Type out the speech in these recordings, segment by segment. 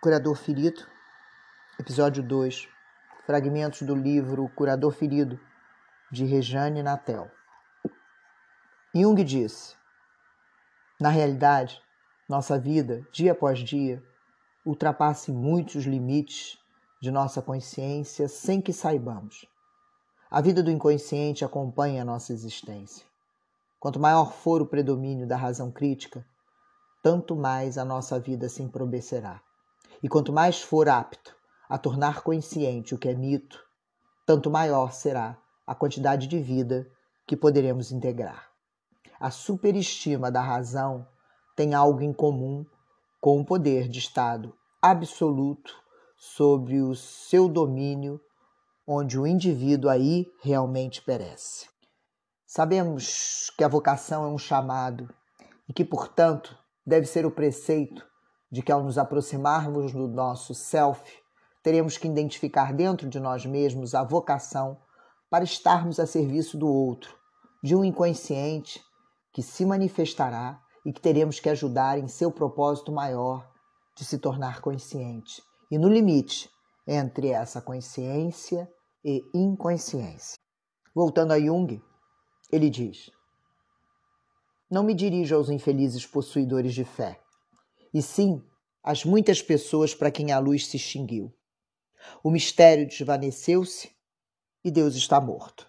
Curador Ferido, episódio 2, fragmentos do livro Curador Ferido, de Rejane Natel. Jung disse: Na realidade, nossa vida, dia após dia, ultrapassa muitos limites de nossa consciência sem que saibamos. A vida do inconsciente acompanha a nossa existência. Quanto maior for o predomínio da razão crítica, tanto mais a nossa vida se emprobecerá. E quanto mais for apto a tornar consciente o que é mito, tanto maior será a quantidade de vida que poderemos integrar. A superestima da razão tem algo em comum com o poder de Estado absoluto sobre o seu domínio, onde o indivíduo aí realmente perece. Sabemos que a vocação é um chamado e que, portanto, deve ser o preceito de que ao nos aproximarmos do nosso self, teremos que identificar dentro de nós mesmos a vocação para estarmos a serviço do outro, de um inconsciente que se manifestará e que teremos que ajudar em seu propósito maior de se tornar consciente. E no limite entre essa consciência e inconsciência. Voltando a Jung, ele diz: Não me dirijo aos infelizes possuidores de fé, e sim às muitas pessoas para quem a luz se extinguiu. O mistério desvaneceu-se e Deus está morto.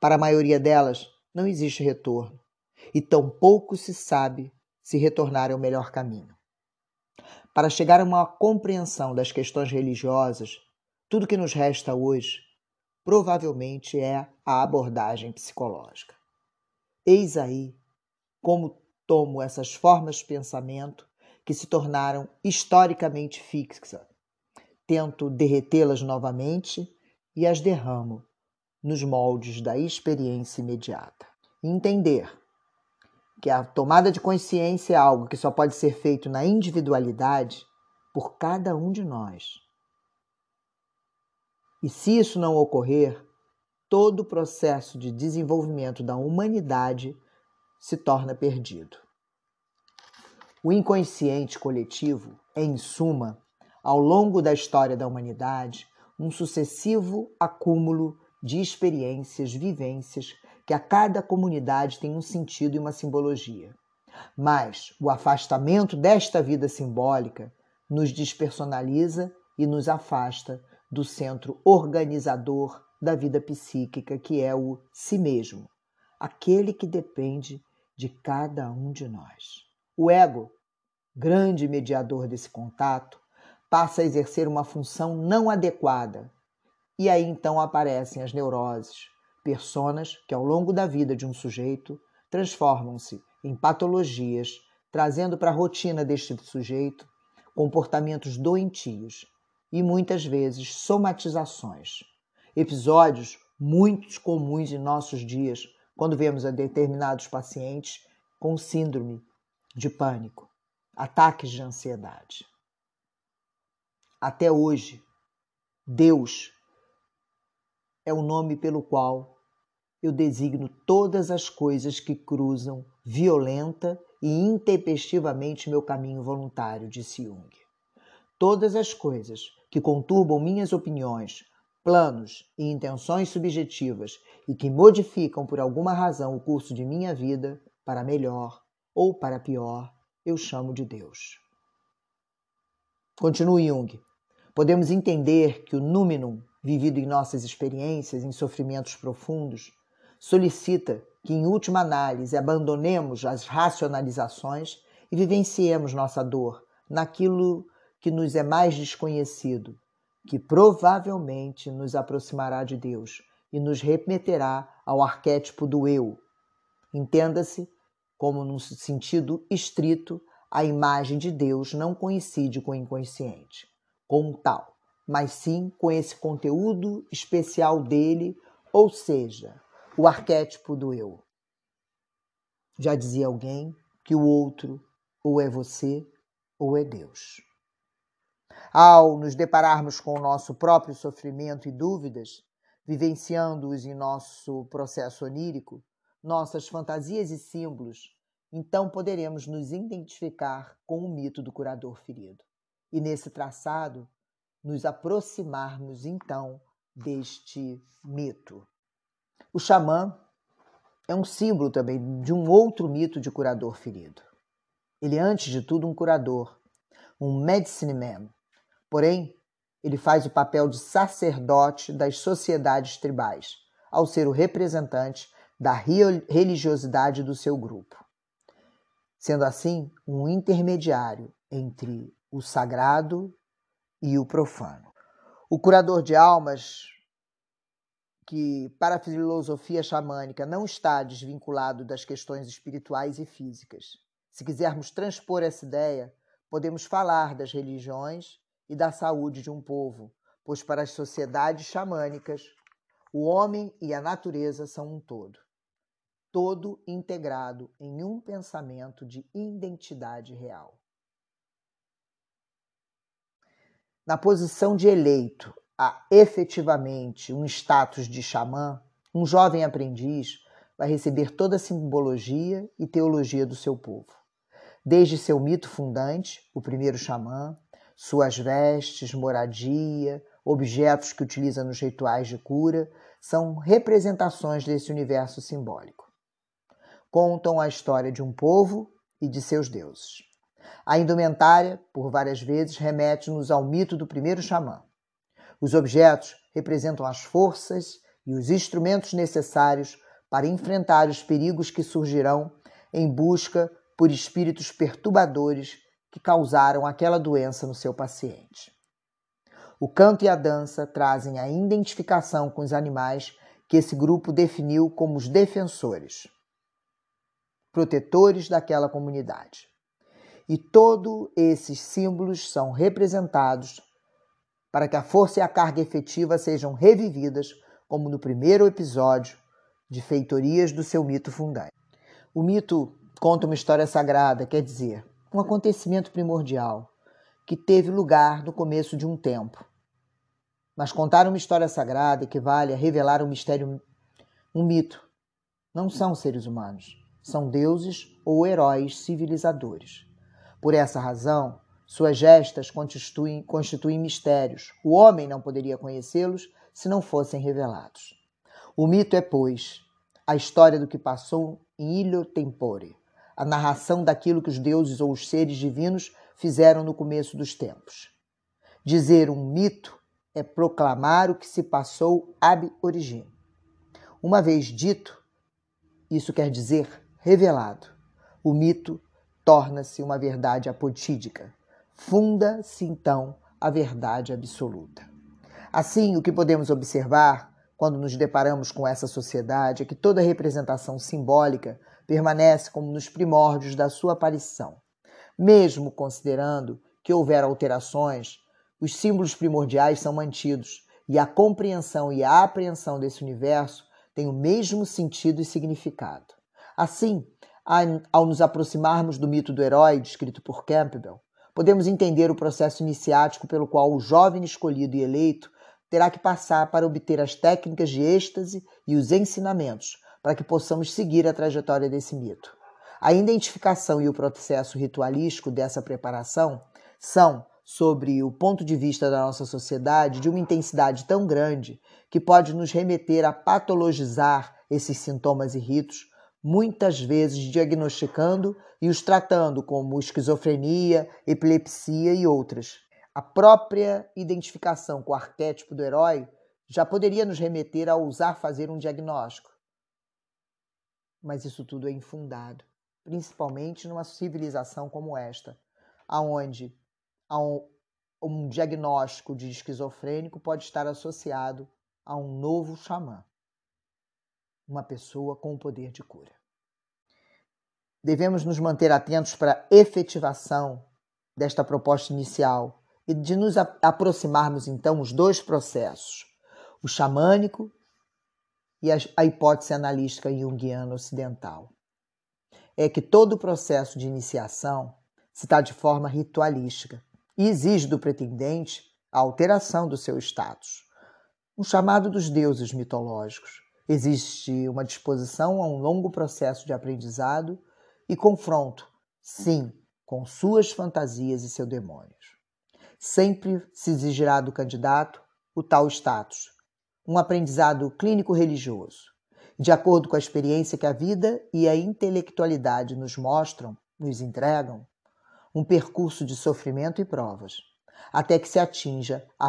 Para a maioria delas, não existe retorno, e tampouco se sabe se retornar é o melhor caminho. Para chegar a uma compreensão das questões religiosas, tudo que nos resta hoje provavelmente é a abordagem psicológica. Eis aí como tomo essas formas de pensamento que se tornaram historicamente fixas, tento derretê-las novamente e as derramo nos moldes da experiência imediata. Entender que a tomada de consciência é algo que só pode ser feito na individualidade por cada um de nós. E se isso não ocorrer, todo o processo de desenvolvimento da humanidade se torna perdido. O inconsciente coletivo é, em suma, ao longo da história da humanidade, um sucessivo acúmulo de experiências, vivências, que a cada comunidade tem um sentido e uma simbologia. Mas o afastamento desta vida simbólica nos despersonaliza e nos afasta do centro organizador da vida psíquica, que é o si mesmo, aquele que depende de cada um de nós. O ego, grande mediador desse contato, passa a exercer uma função não adequada. E aí então aparecem as neuroses, personas que ao longo da vida de um sujeito transformam-se em patologias, trazendo para a rotina deste sujeito comportamentos doentios e muitas vezes somatizações. Episódios muito comuns em nossos dias quando vemos a determinados pacientes com síndrome de pânico, ataques de ansiedade. Até hoje, Deus é o nome pelo qual eu designo todas as coisas que cruzam violenta e intempestivamente meu caminho voluntário, disse Jung. Todas as coisas que conturbam minhas opiniões, planos e intenções subjetivas e que modificam por alguma razão o curso de minha vida para melhor ou para pior, eu chamo de Deus. Continua Jung. Podemos entender que o númenum, vivido em nossas experiências, em sofrimentos profundos, solicita que, em última análise, abandonemos as racionalizações e vivenciemos nossa dor naquilo que nos é mais desconhecido, que provavelmente nos aproximará de Deus e nos remeterá ao arquétipo do eu. Entenda-se como, num sentido estrito, a imagem de Deus não coincide com o inconsciente, com tal, mas sim com esse conteúdo especial dele, ou seja, o arquétipo do eu. Já dizia alguém que o outro ou é você ou é Deus. Ao nos depararmos com o nosso próprio sofrimento e dúvidas, vivenciando-os em nosso processo onírico, nossas fantasias e símbolos, então poderemos nos identificar com o mito do curador ferido. E nesse traçado, nos aproximarmos então deste mito. O xamã é um símbolo também de um outro mito de curador ferido. Ele é, antes de tudo, um curador, um medicine man. Porém, ele faz o papel de sacerdote das sociedades tribais, ao ser o representante da religiosidade do seu grupo. Sendo assim, um intermediário entre o sagrado e o profano. O curador de almas, que para a filosofia xamânica não está desvinculado das questões espirituais e físicas. Se quisermos transpor essa ideia, podemos falar das religiões e da saúde de um povo, pois para as sociedades xamânicas, o homem e a natureza são um todo, todo integrado em um pensamento de identidade real. Na posição de eleito a efetivamente um status de xamã, um jovem aprendiz vai receber toda a simbologia e teologia do seu povo. Desde seu mito fundante, o primeiro xamã, suas vestes, moradia, objetos que utiliza nos rituais de cura, são representações desse universo simbólico. Contam a história de um povo e de seus deuses. A indumentária, por várias vezes, remete-nos ao mito do primeiro xamã. Os objetos representam as forças e os instrumentos necessários para enfrentar os perigos que surgirão em busca por espíritos perturbadores que causaram aquela doença no seu paciente. O canto e a dança trazem a identificação com os animais que esse grupo definiu como os defensores, protetores daquela comunidade. E todos esses símbolos são representados para que a força e a carga efetiva sejam revividas, como no primeiro episódio de Feitorias do seu mito fundante. O mito conta uma história sagrada, quer dizer, um acontecimento primordial que teve lugar no começo de um tempo. Mas contar uma história sagrada equivale a revelar um mistério, um mito. Não são seres humanos, são deuses ou heróis civilizadores. Por essa razão, suas gestas constituem, constituem mistérios. O homem não poderia conhecê-los se não fossem revelados. O mito é, pois, a história do que passou em Ilho Tempore, a narração daquilo que os deuses ou os seres divinos fizeram no começo dos tempos. Dizer um mito é proclamar o que se passou ab origine. Uma vez dito, isso quer dizer revelado. O mito torna-se uma verdade apotídica. Funda-se então a verdade absoluta. Assim, o que podemos observar quando nos deparamos com essa sociedade é que toda representação simbólica permanece como nos primórdios da sua aparição. Mesmo considerando que houver alterações, os símbolos primordiais são mantidos e a compreensão e a apreensão desse universo têm o mesmo sentido e significado. Assim, ao nos aproximarmos do mito do herói descrito por Campbell, podemos entender o processo iniciático pelo qual o jovem escolhido e eleito terá que passar para obter as técnicas de êxtase e os ensinamentos para que possamos seguir a trajetória desse mito. A identificação e o processo ritualístico dessa preparação são, sobre o ponto de vista da nossa sociedade, de uma intensidade tão grande que pode nos remeter a patologizar esses sintomas e ritos, muitas vezes diagnosticando e os tratando como esquizofrenia, epilepsia e outras. A própria identificação com o arquétipo do herói já poderia nos remeter a ousar fazer um diagnóstico. Mas isso tudo é infundado, principalmente numa civilização como esta, aonde um diagnóstico de esquizofrênico pode estar associado a um novo xamã, uma pessoa com o poder de cura. Devemos nos manter atentos para a efetivação desta proposta inicial e de nos aproximarmos então os dois processos, o xamânico e a hipótese analítica junguiana ocidental. É que todo o processo de iniciação se dá de forma ritualística e exige do pretendente a alteração do seu status. Um chamado dos deuses mitológicos. Existe uma disposição a um longo processo de aprendizado e confronto, sim, com suas fantasias e seus demônios. Sempre se exigirá do candidato o tal status, um aprendizado clínico-religioso, de acordo com a experiência que a vida e a intelectualidade nos mostram, nos entregam, um percurso de sofrimento e provas, até que se atinja a,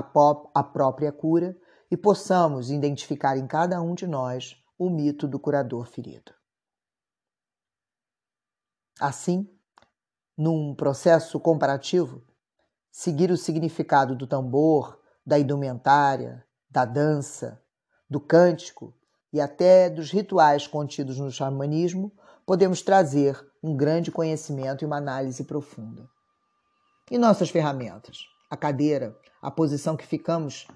a própria cura e possamos identificar em cada um de nós o mito do curador ferido. Assim, num processo comparativo, seguir o significado do tambor, da indumentária, da dança, do cântico e até dos rituais contidos no xamanismo, podemos trazer um grande conhecimento e uma análise profunda. E nossas ferramentas? A cadeira, a posição que ficamos,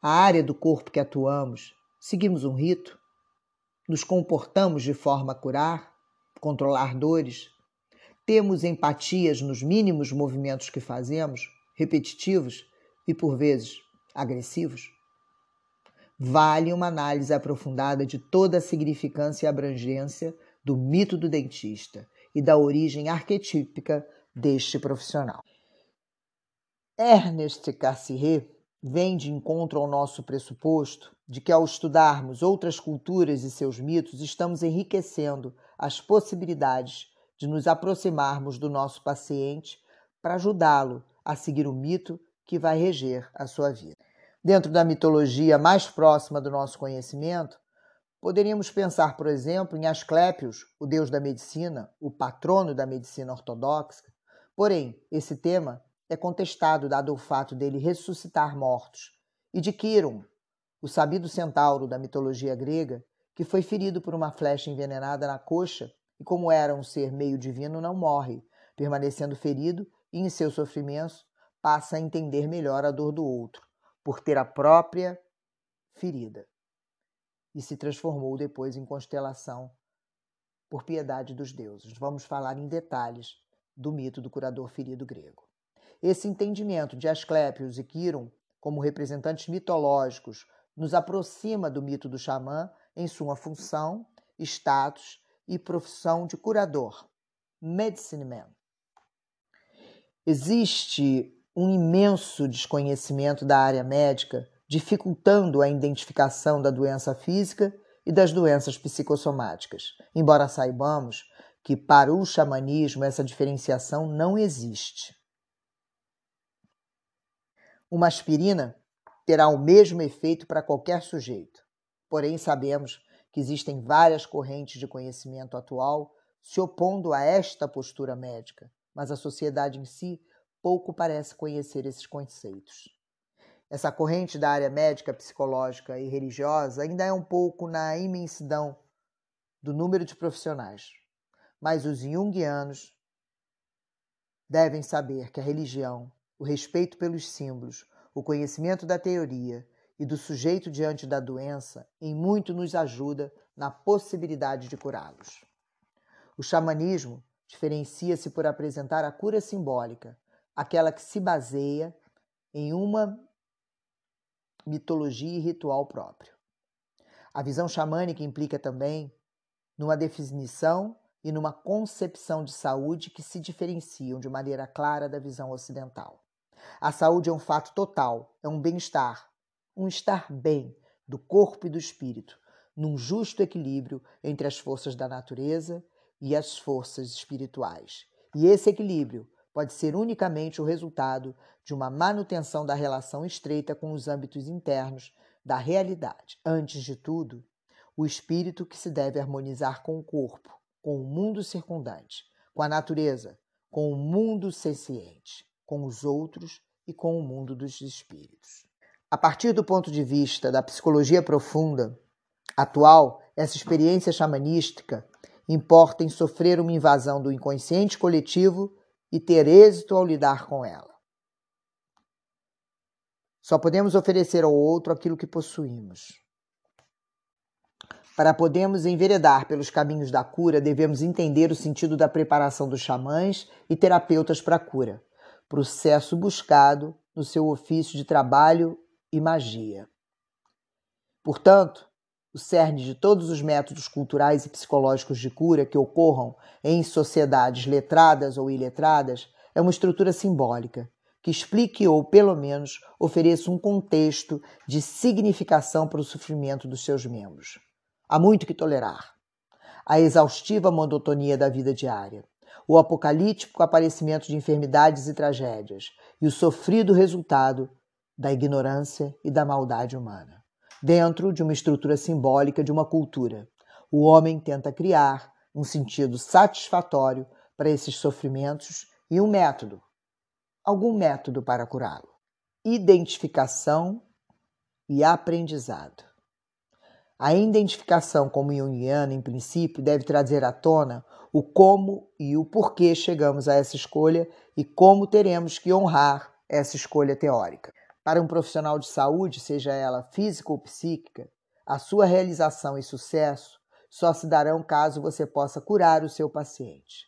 a área do corpo que atuamos, seguimos um rito? Nos comportamos de forma a curar, controlar dores, temos empatias nos mínimos movimentos que fazemos, repetitivos e por vezes agressivos? Vale uma análise aprofundada de toda a significância e abrangência do mito do dentista e da origem arquetípica deste profissional. Ernest Cassirer vem de encontro ao nosso pressuposto de que, ao estudarmos outras culturas e seus mitos, estamos enriquecendo as possibilidades de nos aproximarmos do nosso paciente para ajudá-lo a seguir o mito que vai reger a sua vida. Dentro da mitologia mais próxima do nosso conhecimento, poderíamos pensar, por exemplo, em Asclépios, o deus da medicina, o patrono da medicina ortodoxa. Porém, esse tema é contestado dado o fato dele ressuscitar mortos, e de Quiron, o sabido centauro da mitologia grega, que foi ferido por uma flecha envenenada na coxa e, como era um ser meio divino, não morre, permanecendo ferido e, em seu sofrimento, passa a entender melhor a dor do outro, por ter a própria ferida. E se transformou depois em constelação por piedade dos deuses. Vamos falar em detalhes do mito do curador ferido grego. Esse entendimento de Asclépios e Quiron como representantes mitológicos nos aproxima do mito do xamã em sua função, status e profissão de curador, medicine man. Existe um imenso desconhecimento da área médica, dificultando a identificação da doença física e das doenças psicossomáticas, embora saibamos que para o xamanismo essa diferenciação não existe. Uma aspirina terá o mesmo efeito para qualquer sujeito, porém sabemos que existem várias correntes de conhecimento atual se opondo a esta postura médica, mas a sociedade em si pouco parece conhecer esses conceitos. Essa corrente da área médica, psicológica e religiosa ainda é um pouco na imensidão do número de profissionais, mas os junguianos devem saber que a religião, o respeito pelos símbolos, o conhecimento da teoria e do sujeito diante da doença em muito nos ajuda na possibilidade de curá-los. O xamanismo diferencia-se por apresentar a cura simbólica, aquela que se baseia em uma mitologia e ritual próprio. A visão xamânica implica também numa definição e numa concepção de saúde que se diferenciam de maneira clara da visão ocidental. A saúde é um fato total, é um bem-estar, um estar bem do corpo e do espírito, num justo equilíbrio entre as forças da natureza e as forças espirituais. E esse equilíbrio pode ser unicamente o resultado de uma manutenção da relação estreita com os âmbitos internos da realidade. Antes de tudo, o espírito que se deve harmonizar com o corpo, com o mundo circundante, com a natureza, com o mundo senciente, com os outros e com o mundo dos espíritos. A partir do ponto de vista da psicologia profunda atual, essa experiência xamanística importa em sofrer uma invasão do inconsciente coletivo e ter êxito ao lidar com ela. Só podemos oferecer ao outro aquilo que possuímos. Para podermos enveredar pelos caminhos da cura, devemos entender o sentido da preparação dos xamãs e terapeutas para a cura, processo buscado no seu ofício de trabalho e magia. Portanto, o cerne de todos os métodos culturais e psicológicos de cura que ocorram em sociedades letradas ou iletradas é uma estrutura simbólica que explique ou, pelo menos, ofereça um contexto de significação para o sofrimento dos seus membros. Há muito que tolerar. A exaustiva monotonia da vida diária, o apocalíptico aparecimento de enfermidades e tragédias e o sofrido resultado da ignorância e da maldade humana dentro de uma estrutura simbólica de uma cultura. O homem tenta criar um sentido satisfatório para esses sofrimentos e um método, algum método para curá-lo. Identificação e aprendizado. A identificação como junguiana, em princípio, deve trazer à tona o como e o porquê chegamos a essa escolha e como teremos que honrar essa escolha teórica. Para um profissional de saúde, seja ela física ou psíquica, a sua realização e sucesso só se darão caso você possa curar o seu paciente.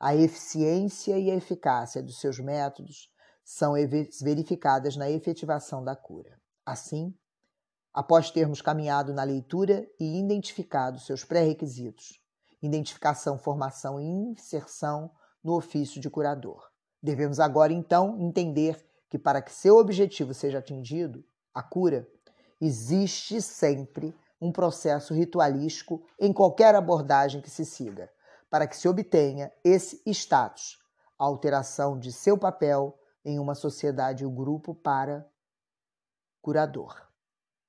A eficiência e a eficácia dos seus métodos são verificadas na efetivação da cura. Assim, após termos caminhado na leitura e identificado seus pré-requisitos, identificação, formação e inserção no ofício de curador, devemos agora então entender que para que seu objetivo seja atingido, a cura, existe sempre um processo ritualístico em qualquer abordagem que se siga, para que se obtenha esse status, a alteração de seu papel em uma sociedade ou grupo para curador.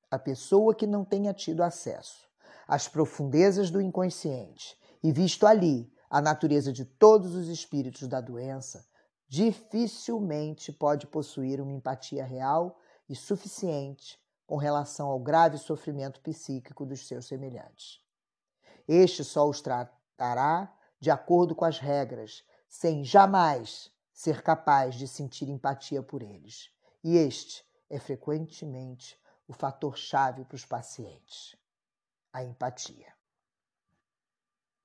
A pessoa que não tenha tido acesso às profundezas do inconsciente e visto ali a natureza de todos os espíritos da doença, dificilmente pode possuir uma empatia real e suficiente com relação ao grave sofrimento psíquico dos seus semelhantes. Este só os tratará de acordo com as regras, sem jamais ser capaz de sentir empatia por eles. E este é frequentemente o fator chave para os pacientes: a empatia.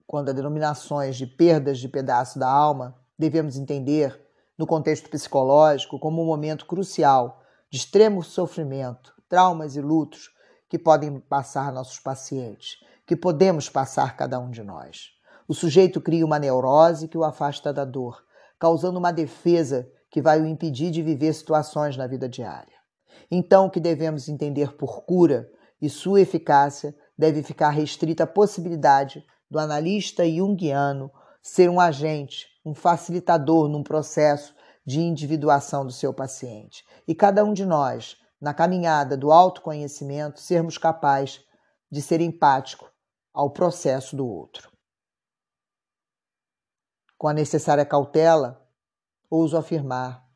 Quando há denominações de perdas de pedaço da alma, devemos entender no contexto psicológico como um momento crucial de extremo sofrimento, traumas e lutos que podem passar nossos pacientes, que podemos passar cada um de nós. O sujeito cria uma neurose que o afasta da dor, causando uma defesa que vai o impedir de viver situações na vida diária. Então, o que devemos entender por cura e sua eficácia deve ficar restrita à possibilidade do analista junguiano ser um agente um facilitador num processo de individuação do seu paciente. E cada um de nós, na caminhada do autoconhecimento, sermos capazes de ser empático ao processo do outro. Com a necessária cautela, ouso afirmar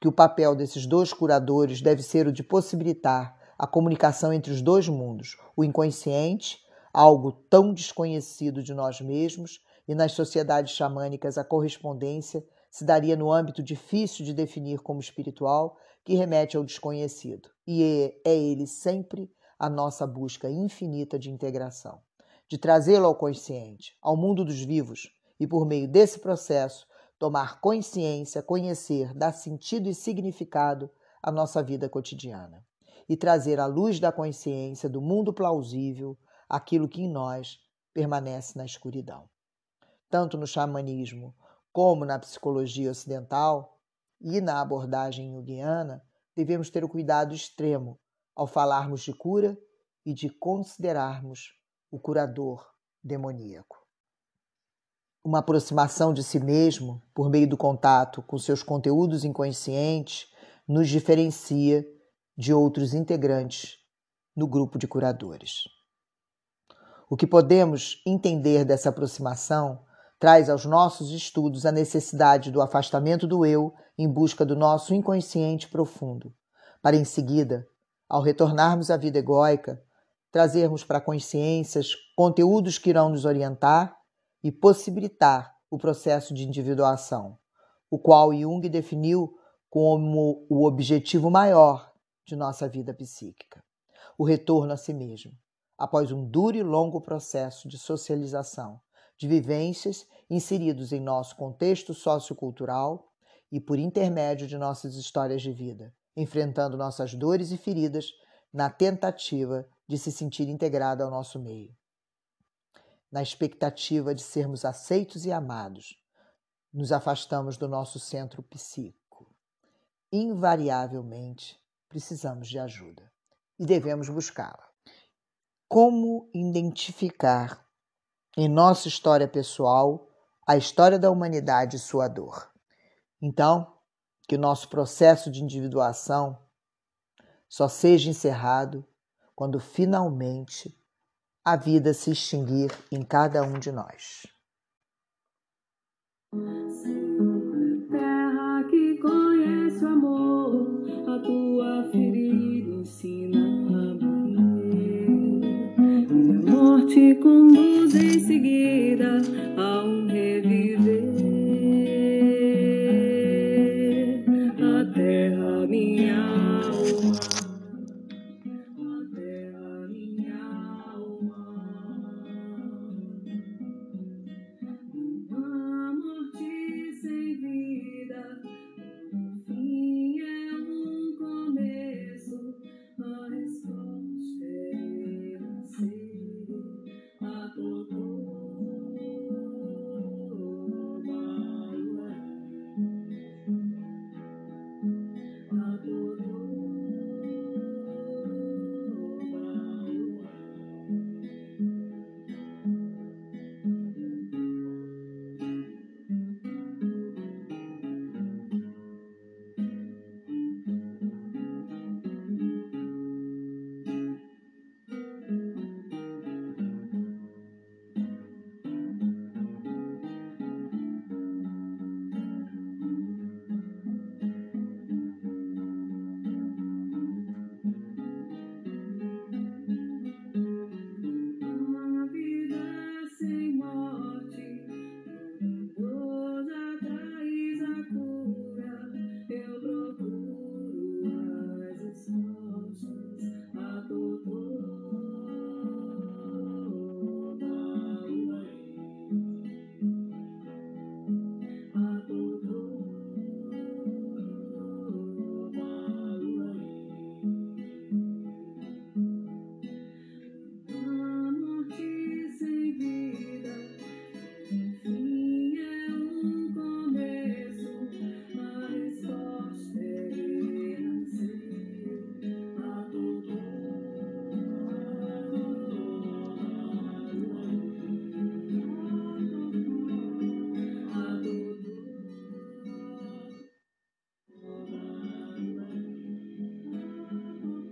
que o papel desses dois curadores deve ser o de possibilitar a comunicação entre os dois mundos, o inconsciente, algo tão desconhecido de nós mesmos, e nas sociedades xamânicas a correspondência se daria no âmbito difícil de definir como espiritual, que remete ao desconhecido. E é, é ele sempre a nossa busca infinita de integração, de trazê-lo ao consciente, ao mundo dos vivos, e por meio desse processo tomar consciência, conhecer, dar sentido e significado à nossa vida cotidiana e trazer à luz da consciência do mundo plausível aquilo que em nós permanece na escuridão tanto no xamanismo como na psicologia ocidental e na abordagem junguiana, devemos ter o cuidado extremo ao falarmos de cura e de considerarmos o curador demoníaco. Uma aproximação de si mesmo por meio do contato com seus conteúdos inconscientes nos diferencia de outros integrantes no grupo de curadores. O que podemos entender dessa aproximação traz aos nossos estudos a necessidade do afastamento do eu em busca do nosso inconsciente profundo, para em seguida, ao retornarmos à vida egóica, trazermos para consciências conteúdos que irão nos orientar e possibilitar o processo de individuação, o qual Jung definiu como o objetivo maior de nossa vida psíquica, o retorno a si mesmo, após um duro e longo processo de socialização, de vivências inseridos em nosso contexto sociocultural e por intermédio de nossas histórias de vida, enfrentando nossas dores e feridas na tentativa de se sentir integrado ao nosso meio. Na expectativa de sermos aceitos e amados, nos afastamos do nosso centro psíquico. Invariavelmente, precisamos de ajuda e devemos buscá-la. Como identificar em nossa história pessoal a história da humanidade e sua dor. Então, que o nosso processo de individuação só seja encerrado quando finalmente a vida se extinguir em cada um de nós.